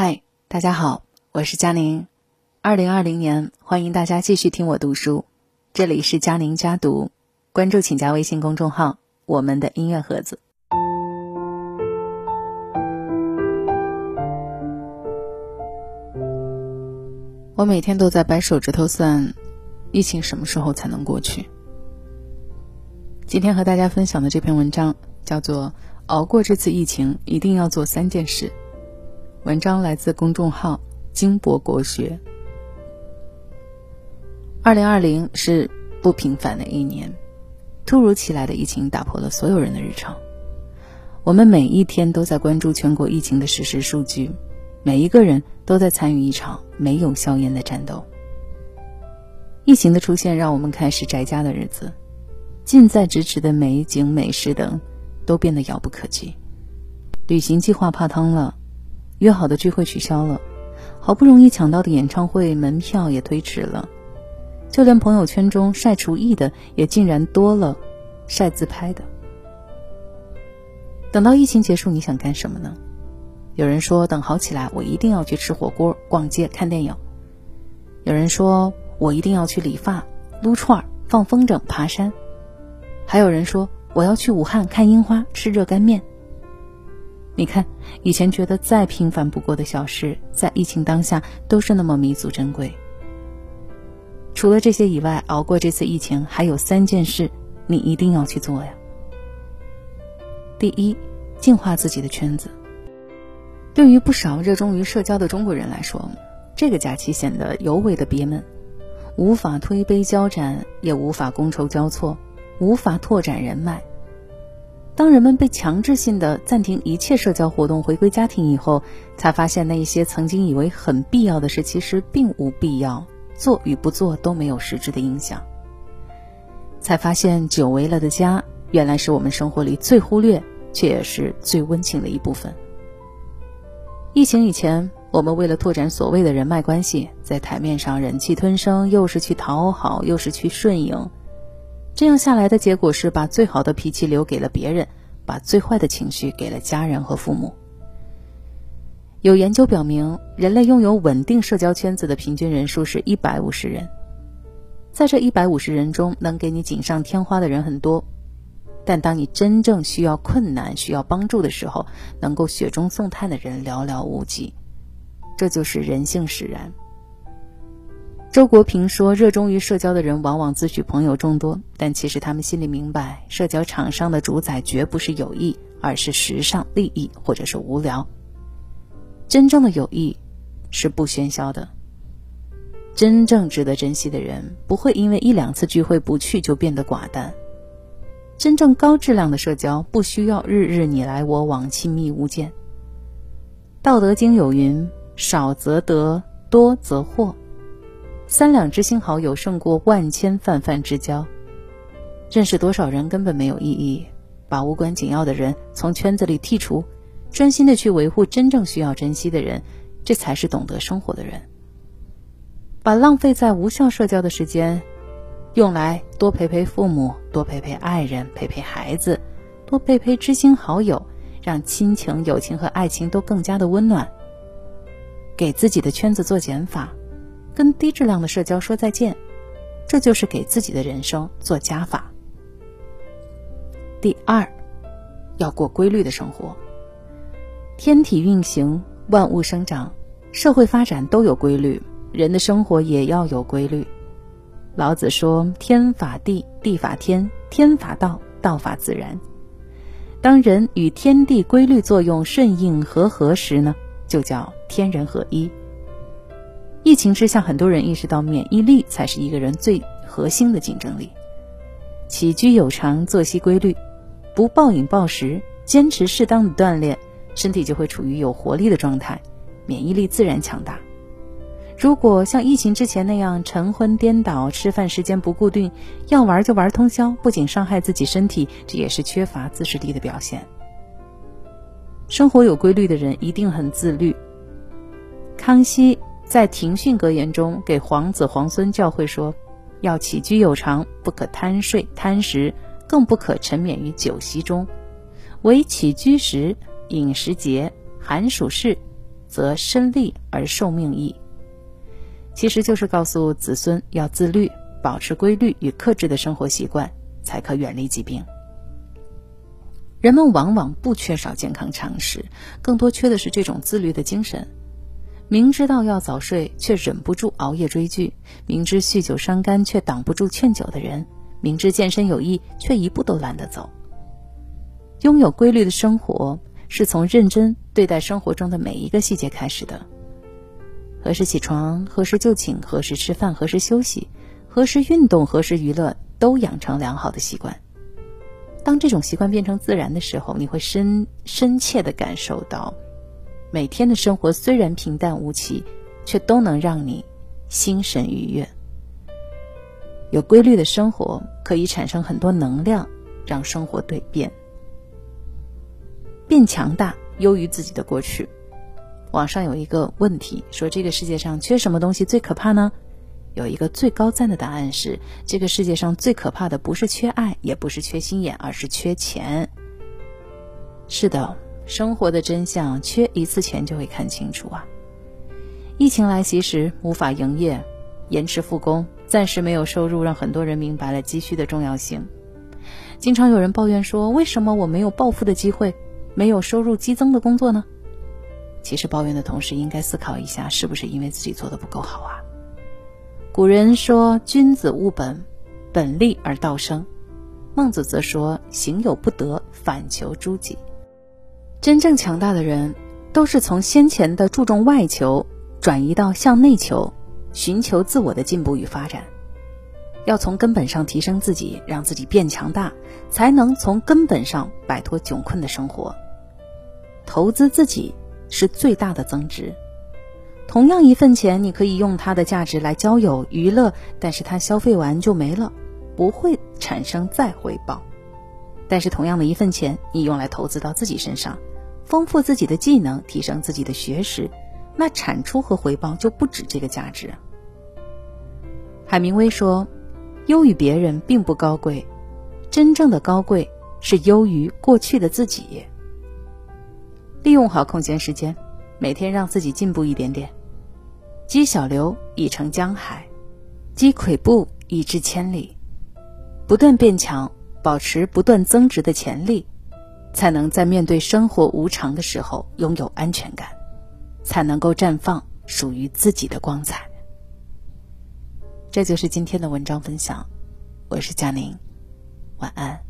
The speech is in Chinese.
嗨，大家好，我是佳宁。二零二零年，欢迎大家继续听我读书。这里是佳宁家读，关注请加微信公众号“我们的音乐盒子”。我每天都在掰手指头算，疫情什么时候才能过去？今天和大家分享的这篇文章叫做《熬过这次疫情，一定要做三件事》。文章来自公众号“金博国学”。二零二零是不平凡的一年，突如其来的疫情打破了所有人的日常。我们每一天都在关注全国疫情的实时数据，每一个人都在参与一场没有硝烟的战斗。疫情的出现让我们开始宅家的日子，近在咫尺的美景、美食等都变得遥不可及，旅行计划泡汤了。约好的聚会取消了，好不容易抢到的演唱会门票也推迟了，就连朋友圈中晒厨艺的也竟然多了晒自拍的。等到疫情结束，你想干什么呢？有人说等好起来，我一定要去吃火锅、逛街、看电影；有人说我一定要去理发、撸串、放风筝、爬山；还有人说我要去武汉看樱花、吃热干面。你看，以前觉得再平凡不过的小事，在疫情当下都是那么弥足珍贵。除了这些以外，熬过这次疫情，还有三件事你一定要去做呀。第一，净化自己的圈子。对于不少热衷于社交的中国人来说，这个假期显得尤为的憋闷，无法推杯交盏，也无法觥筹交错，无法拓展人脉。当人们被强制性的暂停一切社交活动，回归家庭以后，才发现那一些曾经以为很必要的事，其实并无必要，做与不做都没有实质的影响。才发现久违了的家，原来是我们生活里最忽略却也是最温情的一部分。疫情以前，我们为了拓展所谓的人脉关系，在台面上忍气吞声，又是去讨好，又是去顺应。这样下来的结果是把最好的脾气留给了别人，把最坏的情绪给了家人和父母。有研究表明，人类拥有稳定社交圈子的平均人数是一百五十人。在这一百五十人中，能给你锦上添花的人很多，但当你真正需要困难、需要帮助的时候，能够雪中送炭的人寥寥无几。这就是人性使然。周国平说：“热衷于社交的人，往往自诩朋友众多，但其实他们心里明白，社交场上的主宰绝不是友谊，而是时尚、利益或者是无聊。真正的友谊是不喧嚣的。真正值得珍惜的人，不会因为一两次聚会不去就变得寡淡。真正高质量的社交，不需要日日你来我往、亲密无间。《道德经》有云：少则得，多则惑。”三两知心好友胜过万千泛泛之交。认识多少人根本没有意义，把无关紧要的人从圈子里剔除，专心的去维护真正需要珍惜的人，这才是懂得生活的人。把浪费在无效社交的时间，用来多陪陪父母，多陪陪爱人，陪陪孩子，多陪陪知心好友，让亲情、友情和爱情都更加的温暖。给自己的圈子做减法。跟低质量的社交说再见，这就是给自己的人生做加法。第二，要过规律的生活。天体运行，万物生长，社会发展都有规律，人的生活也要有规律。老子说：“天法地，地法天，天法道，道法自然。”当人与天地规律作用顺应和合时呢，就叫天人合一。疫情之下，很多人意识到免疫力才是一个人最核心的竞争力。起居有常，作息规律，不暴饮暴食，坚持适当的锻炼，身体就会处于有活力的状态，免疫力自然强大。如果像疫情之前那样晨昏颠倒，吃饭时间不固定，要玩就玩通宵，不仅伤害自己身体，这也是缺乏自制力的表现。生活有规律的人一定很自律。康熙。在庭训格言中，给皇子皇孙教诲说：要起居有常，不可贪睡贪食，更不可沉湎于酒席中。唯起居时，饮食节，寒暑适，则身利而受命矣。其实就是告诉子孙要自律，保持规律与克制的生活习惯，才可远离疾病。人们往往不缺少健康常识，更多缺的是这种自律的精神。明知道要早睡，却忍不住熬夜追剧；明知酗酒伤肝，却挡不住劝酒的人；明知健身有益，却一步都懒得走。拥有规律的生活，是从认真对待生活中的每一个细节开始的。何时起床，何时就寝，何时吃饭，何时休息，何时运动，何时娱乐，都养成良好的习惯。当这种习惯变成自然的时候，你会深深切的感受到。每天的生活虽然平淡无奇，却都能让你心神愉悦。有规律的生活可以产生很多能量，让生活蜕变，变强大，优于自己的过去。网上有一个问题说：这个世界上缺什么东西最可怕呢？有一个最高赞的答案是：这个世界上最可怕的不是缺爱，也不是缺心眼，而是缺钱。是的。生活的真相，缺一次钱就会看清楚啊！疫情来袭时无法营业，延迟复工，暂时没有收入，让很多人明白了积蓄的重要性。经常有人抱怨说：“为什么我没有暴富的机会，没有收入激增的工作呢？”其实抱怨的同时，应该思考一下，是不是因为自己做的不够好啊？古人说：“君子务本，本立而道生。”孟子则说：“行有不得，反求诸己。”真正强大的人，都是从先前的注重外求，转移到向内求，寻求自我的进步与发展。要从根本上提升自己，让自己变强大，才能从根本上摆脱窘困的生活。投资自己是最大的增值。同样一份钱，你可以用它的价值来交友娱乐，但是它消费完就没了，不会产生再回报。但是同样的一份钱，你用来投资到自己身上。丰富自己的技能，提升自己的学识，那产出和回报就不止这个价值。海明威说：“优于别人并不高贵，真正的高贵是优于过去的自己。”利用好空闲时间，每天让自己进步一点点。积小流已成江海，积跬步以至千里。不断变强，保持不断增值的潜力。才能在面对生活无常的时候拥有安全感，才能够绽放属于自己的光彩。这就是今天的文章分享，我是佳宁，晚安。